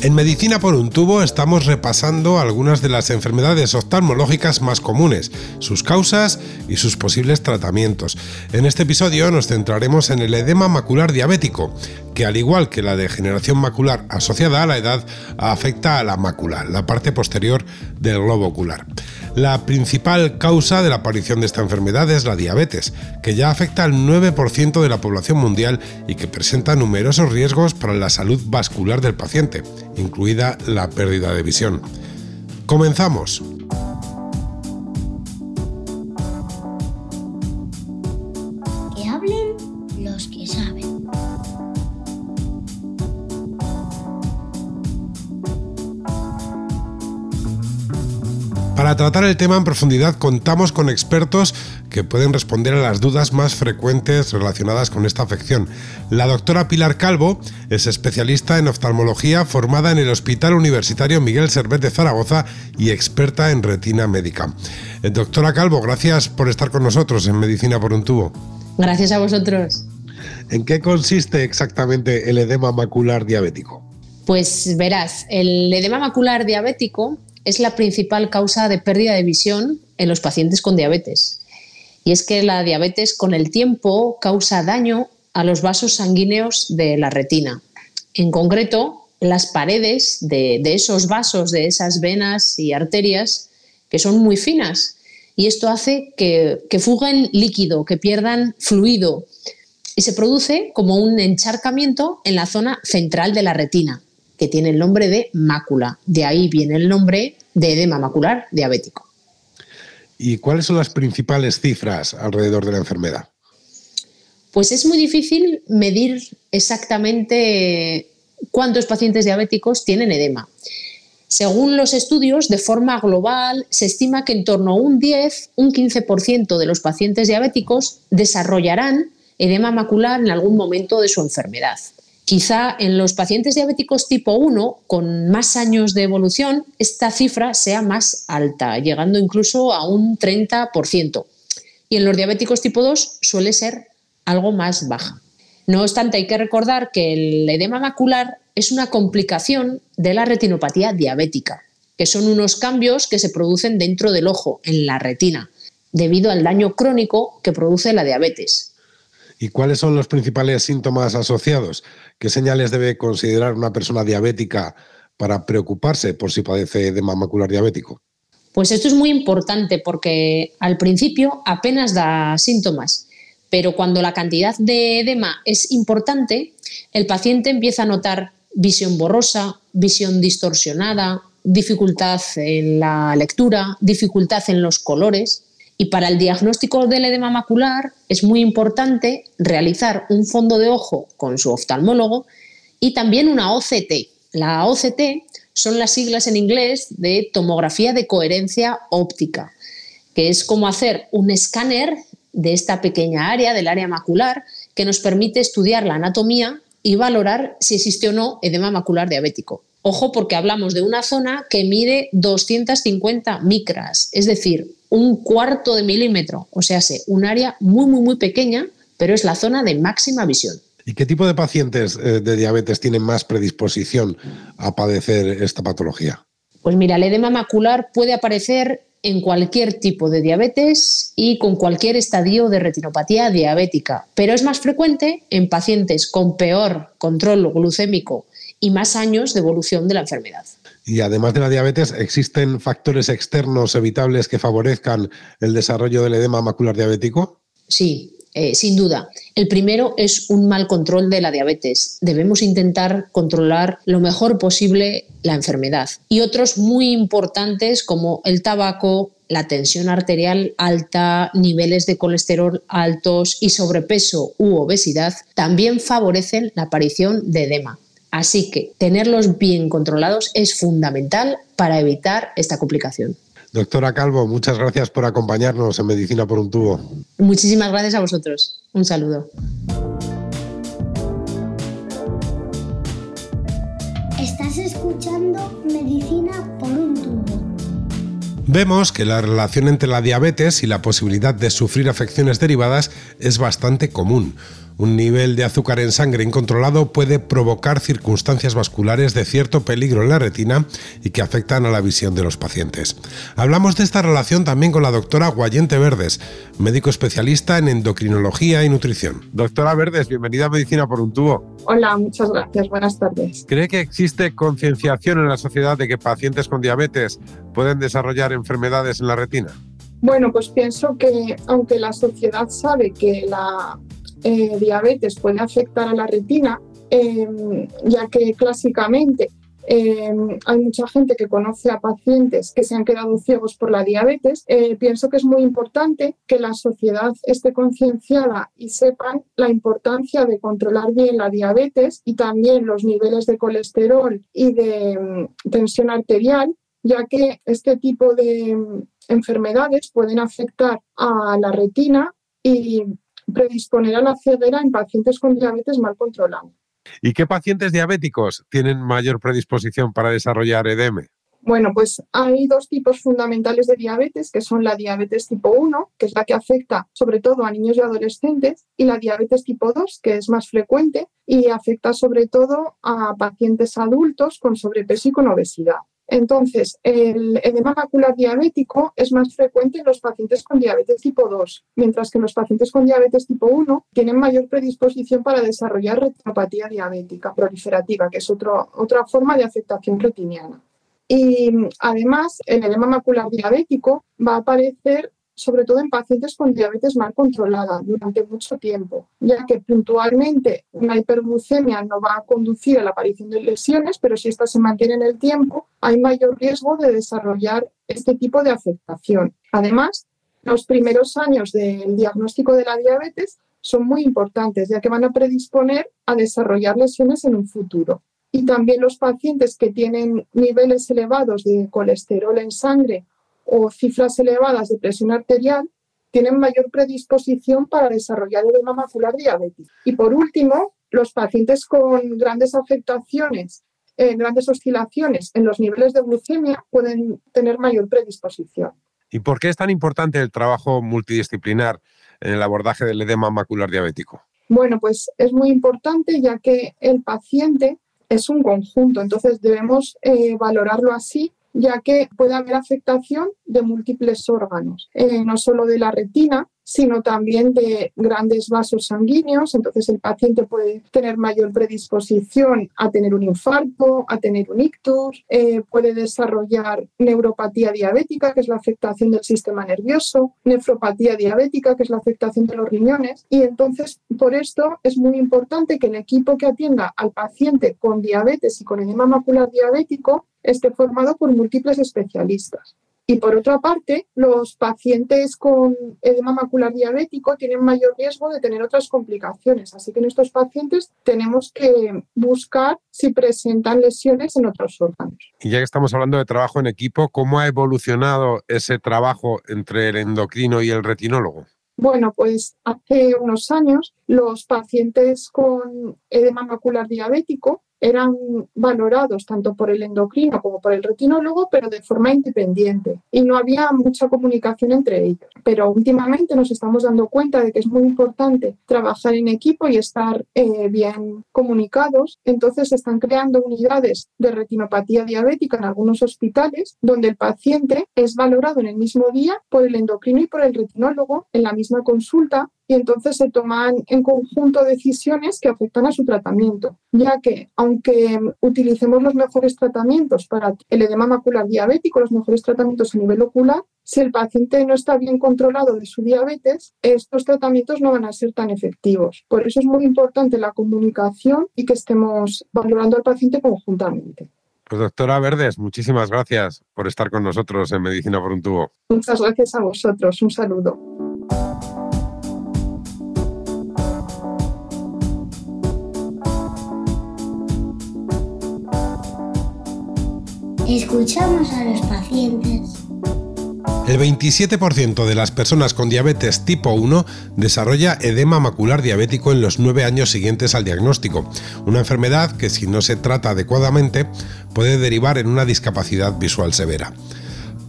En Medicina por un tubo estamos repasando algunas de las enfermedades oftalmológicas más comunes, sus causas y sus posibles tratamientos. En este episodio nos centraremos en el edema macular diabético, que al igual que la degeneración macular asociada a la edad, afecta a la mácula, la parte posterior del globo ocular. La principal causa de la aparición de esta enfermedad es la diabetes, que ya afecta al 9% de la población mundial y que presenta numerosos riesgos para la salud vascular del paciente, incluida la pérdida de visión. Comenzamos. Tratar el tema en profundidad contamos con expertos que pueden responder a las dudas más frecuentes relacionadas con esta afección. La doctora Pilar Calvo es especialista en oftalmología formada en el Hospital Universitario Miguel Servet de Zaragoza y experta en retina médica. Eh, doctora Calvo, gracias por estar con nosotros en Medicina por un tubo. Gracias a vosotros. ¿En qué consiste exactamente el edema macular diabético? Pues verás, el edema macular diabético es la principal causa de pérdida de visión en los pacientes con diabetes. Y es que la diabetes con el tiempo causa daño a los vasos sanguíneos de la retina. En concreto, las paredes de, esos vasos, de esas venas y arterias, que son muy finas. Y esto hace que, que fuguen líquido, que pierdan fluido. Y se produce como un encharcamiento en la zona central de la retina que tiene el nombre de mácula. De ahí viene el nombre de edema macular diabético. ¿Y cuáles son las principales cifras alrededor de la enfermedad? Pues es muy difícil medir exactamente cuántos pacientes diabéticos tienen edema. Según los estudios, de forma global, se estima que en torno a un 10, un 15% de los pacientes diabéticos desarrollarán edema macular en algún momento de su enfermedad. Quizá en los pacientes diabéticos tipo 1, con más años de evolución, esta cifra sea más alta, llegando incluso a un 30%. Y en los diabéticos tipo 2 suele ser algo más baja. No obstante, hay que recordar que el edema macular es una complicación de la retinopatía diabética, que son unos cambios que se producen dentro del ojo, en la retina, debido al daño crónico que produce la diabetes. ¿Y cuáles son los principales síntomas asociados? ¿Qué señales debe considerar una persona diabética para preocuparse por si padece edema macular diabético? Pues esto es muy importante porque al principio apenas da síntomas, pero cuando la cantidad de edema es importante, el paciente empieza a notar visión borrosa, visión distorsionada, dificultad en la lectura, dificultad en los colores y para el diagnóstico del edema macular es muy importante realizar un fondo de ojo con su oftalmólogo y también una OCT. La OCT son las siglas en inglés de tomografía de coherencia óptica, que es como hacer un escáner de esta pequeña área, del área macular, que nos permite estudiar la anatomía y valorar si existe o no edema macular diabético. Ojo porque hablamos de una zona que mide 250 micras, es decir, un cuarto de milímetro, o sea, un área muy, muy, muy pequeña, pero es la zona de máxima visión. ¿Y qué tipo de pacientes eh, de diabetes tienen más predisposición a padecer esta patología? Pues mira, el edema macular puede aparecer en cualquier tipo de diabetes y con cualquier estadio de retinopatía diabética, pero es más frecuente en pacientes con peor control glucémico y más años de evolución de la enfermedad. Y además de la diabetes, ¿existen factores externos evitables que favorezcan el desarrollo del edema macular diabético? Sí, eh, sin duda. El primero es un mal control de la diabetes. Debemos intentar controlar lo mejor posible la enfermedad. Y otros muy importantes como el tabaco, la tensión arterial alta, niveles de colesterol altos y sobrepeso u obesidad también favorecen la aparición de edema. Así que tenerlos bien controlados es fundamental para evitar esta complicación. Doctora Calvo, muchas gracias por acompañarnos en Medicina por un tubo. Muchísimas gracias a vosotros. Un saludo. Estás escuchando Medicina por un tubo. Vemos que la relación entre la diabetes y la posibilidad de sufrir afecciones derivadas es bastante común. Un nivel de azúcar en sangre incontrolado puede provocar circunstancias vasculares de cierto peligro en la retina y que afectan a la visión de los pacientes. Hablamos de esta relación también con la doctora Guayente Verdes, médico especialista en endocrinología y nutrición. Doctora Verdes, bienvenida a Medicina por un tubo. Hola, muchas gracias. Buenas tardes. ¿Cree que existe concienciación en la sociedad de que pacientes con diabetes pueden desarrollar enfermedades en la retina? Bueno, pues pienso que aunque la sociedad sabe que la eh, diabetes puede afectar a la retina, em, ya que clásicamente em, hay mucha gente que conoce a pacientes que se han quedado ciegos por la diabetes. Eh, pienso que es muy importante que la sociedad esté concienciada y sepan la importancia de controlar bien la diabetes y también los niveles de colesterol y de em, tensión arterial, ya que este tipo de enfermedades pueden afectar a la retina y predisponer a la ceguera en pacientes con diabetes mal controlada. ¿Y qué pacientes diabéticos tienen mayor predisposición para desarrollar EDM? Bueno, pues hay dos tipos fundamentales de diabetes, que son la diabetes tipo 1, que es la que afecta sobre todo a niños y adolescentes, y la diabetes tipo 2, que es más frecuente y afecta sobre todo a pacientes adultos con sobrepeso y con obesidad. Entonces, el edema macular diabético es más frecuente en los pacientes con diabetes tipo 2, mientras que los pacientes con diabetes tipo 1 tienen mayor predisposición para desarrollar retinopatía diabética proliferativa, que es otra forma de afectación retiniana. Y además, el edema macular diabético va a aparecer sobre todo en pacientes con diabetes mal controlada durante mucho tiempo, ya que puntualmente una hiperglucemia no va a conducir a la aparición de lesiones, pero si esta se mantiene en el tiempo, hay mayor riesgo de desarrollar este tipo de afectación. Además, los primeros años del diagnóstico de la diabetes son muy importantes, ya que van a predisponer a desarrollar lesiones en un futuro. Y también los pacientes que tienen niveles elevados de colesterol en sangre o cifras elevadas de presión arterial tienen mayor predisposición para desarrollar edema macular diabético. Y por último, los pacientes con grandes afectaciones, eh, grandes oscilaciones en los niveles de glucemia pueden tener mayor predisposición. ¿Y por qué es tan importante el trabajo multidisciplinar en el abordaje del edema macular diabético? Bueno, pues es muy importante ya que el paciente es un conjunto, entonces debemos eh, valorarlo así ya que puede haber afectación de múltiples órganos, eh, no solo de la retina, sino también de grandes vasos sanguíneos. Entonces el paciente puede tener mayor predisposición a tener un infarto, a tener un ictus, eh, puede desarrollar neuropatía diabética, que es la afectación del sistema nervioso, nefropatía diabética, que es la afectación de los riñones. Y entonces por esto es muy importante que el equipo que atienda al paciente con diabetes y con edema macular diabético esté formado por múltiples especialistas. Y por otra parte, los pacientes con edema macular diabético tienen mayor riesgo de tener otras complicaciones. Así que en estos pacientes tenemos que buscar si presentan lesiones en otros órganos. Y ya que estamos hablando de trabajo en equipo, ¿cómo ha evolucionado ese trabajo entre el endocrino y el retinólogo? Bueno, pues hace unos años los pacientes con edema macular diabético eran valorados tanto por el endocrino como por el retinólogo, pero de forma independiente y no había mucha comunicación entre ellos. Pero últimamente nos estamos dando cuenta de que es muy importante trabajar en equipo y estar eh, bien comunicados. Entonces se están creando unidades de retinopatía diabética en algunos hospitales donde el paciente es valorado en el mismo día por el endocrino y por el retinólogo en la misma consulta y entonces se toman en conjunto decisiones que afectan a su tratamiento, ya que aunque utilicemos los mejores tratamientos para el edema macular diabético, los mejores tratamientos a nivel ocular, si el paciente no está bien controlado de su diabetes, estos tratamientos no van a ser tan efectivos. Por eso es muy importante la comunicación y que estemos valorando al paciente conjuntamente. Pues doctora Verdes, muchísimas gracias por estar con nosotros en Medicina por un tubo. Muchas gracias a vosotros. Un saludo. Escuchamos a los pacientes. El 27% de las personas con diabetes tipo 1 desarrolla edema macular diabético en los 9 años siguientes al diagnóstico, una enfermedad que si no se trata adecuadamente puede derivar en una discapacidad visual severa.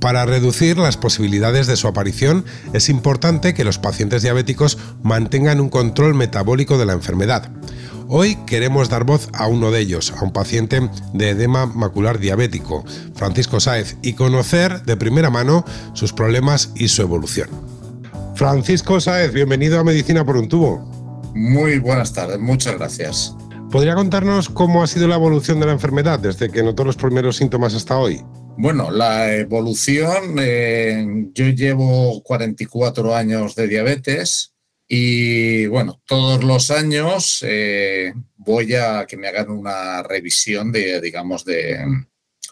Para reducir las posibilidades de su aparición, es importante que los pacientes diabéticos mantengan un control metabólico de la enfermedad. Hoy queremos dar voz a uno de ellos, a un paciente de edema macular diabético, Francisco Sáez, y conocer de primera mano sus problemas y su evolución. Francisco Sáez, bienvenido a Medicina por un tubo. Muy buenas tardes, muchas gracias. ¿Podría contarnos cómo ha sido la evolución de la enfermedad desde que notó los primeros síntomas hasta hoy? Bueno, la evolución, eh, yo llevo 44 años de diabetes y bueno, todos los años eh, voy a que me hagan una revisión de, digamos, de,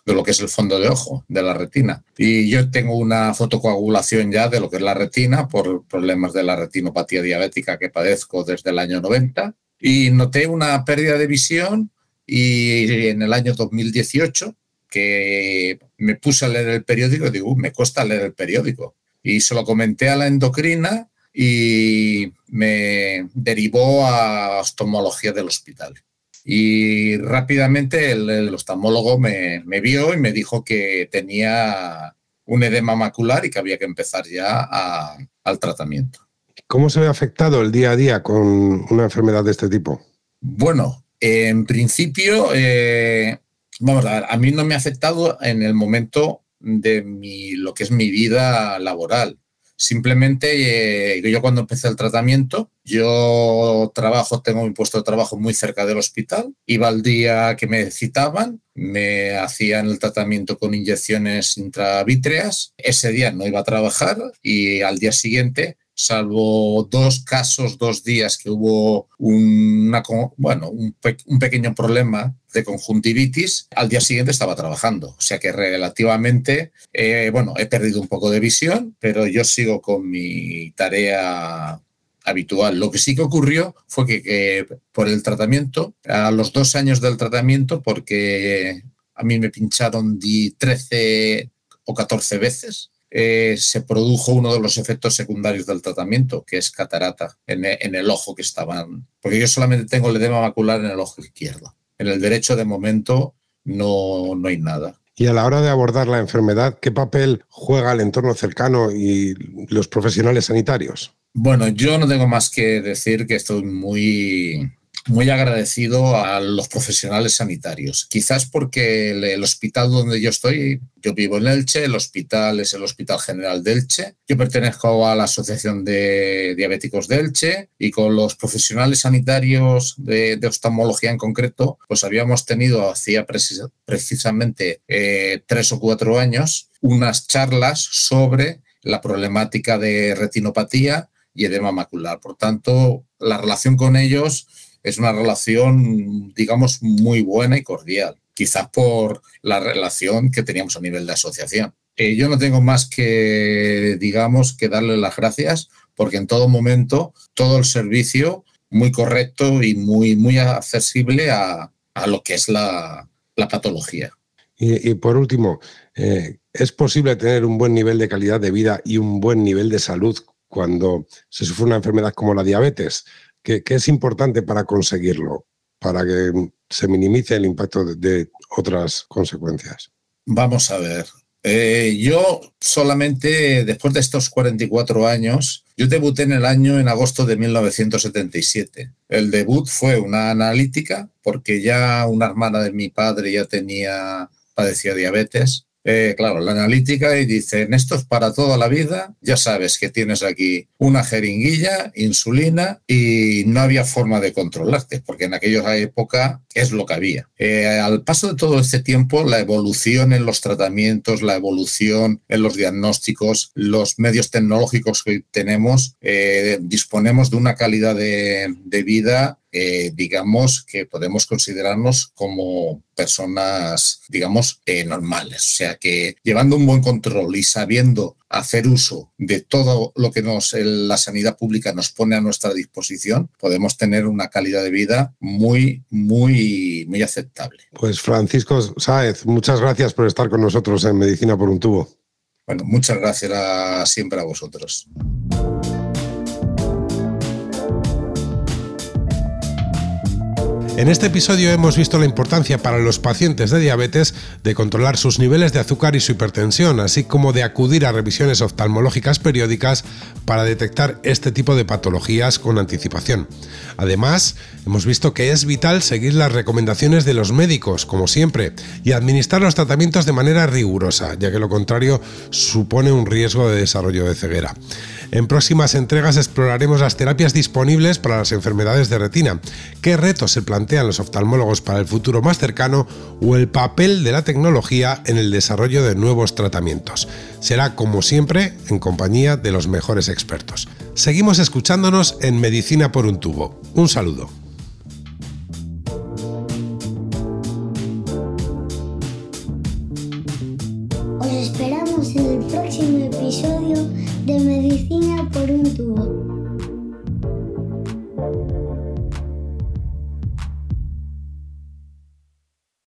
de, lo que es el fondo de ojo, de la retina. Y yo tengo una fotocoagulación ya de lo que es la retina por problemas de la retinopatía diabética que padezco desde el año 90. Y noté una pérdida de visión y en el año 2018 que me puse a leer el periódico y digo, me cuesta leer el periódico. Y se lo comenté a la endocrina y me derivó a oftalmología del hospital. Y rápidamente el, oftalmólogo me, vio y me dijo que tenía un edema macular y que había que empezar ya al tratamiento. ¿Cómo se ve afectado el día a día con una enfermedad de este tipo? Bueno, en principio, eh, vamos a ver, a mí no me ha afectado en el momento de mi, lo que es mi vida laboral. Simplemente eh, yo cuando empecé el tratamiento, yo trabajo, tengo mi puesto de trabajo muy cerca del hospital, iba al día que me citaban, me hacían el tratamiento con inyecciones intravítreas, ese día no iba a trabajar y al día siguiente salvo dos casos, dos días que hubo una, bueno, un, pequeño problema de conjuntivitis, al día siguiente estaba trabajando. O sea que relativamente, eh, bueno, he perdido un poco de visión, pero yo sigo con mi tarea habitual. Lo que sí que ocurrió fue que, por el tratamiento, a los dos años del tratamiento, porque a mí me pincharon 13 o 14 veces, eh, se produjo uno de los efectos secundarios del tratamiento, que es catarata en, e, el ojo que estaban. Porque yo solamente tengo el edema macular en el ojo izquierdo. En el derecho, de momento, no, no hay nada. Y a la hora de abordar la enfermedad, ¿qué papel juega el entorno cercano y los profesionales sanitarios? Bueno, yo no tengo más que decir que estoy muy muy agradecido a los profesionales sanitarios. Quizás porque el, hospital donde yo estoy, yo vivo en Elche, el hospital es el Hospital General de Elche. Yo pertenezco a la Asociación de Diabéticos de Elche y con los profesionales sanitarios de, oftalmología en concreto, pues habíamos tenido hacía precisamente eh, tres o cuatro años unas charlas sobre la problemática de retinopatía y edema macular. Por tanto, la relación con ellos es una relación, digamos, muy buena y cordial, quizás por la relación que teníamos a nivel de asociación. Eh, yo no tengo más que, digamos, que darle las gracias porque en todo momento todo el servicio muy correcto y muy, muy accesible a, lo que es la, patología. Y, por último, eh, ¿es posible tener un buen nivel de calidad de vida y un buen nivel de salud cuando se sufre una enfermedad como la diabetes? ¿Qué, es importante para conseguirlo? Para que se minimice el impacto de, otras consecuencias. Vamos a ver. Eh, yo solamente, después de estos 44 años, yo debuté en el año en agosto de 1977. El debut fue una analítica porque ya una hermana de mi padre ya tenía, padecía diabetes eh, claro, la analítica y dicen, esto es para toda la vida, ya sabes que tienes aquí una jeringuilla, insulina y no había forma de controlarte, porque en aquella época es lo que había. Eh, al paso de todo este tiempo, la evolución en los tratamientos, la evolución en los diagnósticos, los medios tecnológicos que tenemos, eh, disponemos de una calidad de, vida eh, digamos que podemos considerarnos como personas, digamos, eh, normales. O sea que llevando un buen control y sabiendo hacer uso de todo lo que nos, la sanidad pública nos pone a nuestra disposición, podemos tener una calidad de vida muy, muy, muy aceptable. Pues Francisco Sáez, muchas gracias por estar con nosotros en Medicina por un tubo. Bueno, muchas gracias siempre a vosotros. En este episodio hemos visto la importancia para los pacientes de diabetes de controlar sus niveles de azúcar y su hipertensión, así como de acudir a revisiones oftalmológicas periódicas para detectar este tipo de patologías con anticipación. Además, hemos visto que es vital seguir las recomendaciones de los médicos, como siempre, y administrar los tratamientos de manera rigurosa, ya que lo contrario supone un riesgo de desarrollo de ceguera. En próximas entregas exploraremos las terapias disponibles para las enfermedades de retina, qué retos se plantean los oftalmólogos para el futuro más cercano o el papel de la tecnología en el desarrollo de nuevos tratamientos. Será como siempre en compañía de los mejores expertos. Seguimos escuchándonos en Medicina por un tubo. Un saludo.